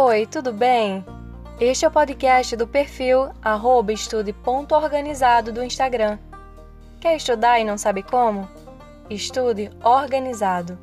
Oi, tudo bem? Este é o podcast do perfil estude.organizado do Instagram. Quer estudar e não sabe como? Estude organizado.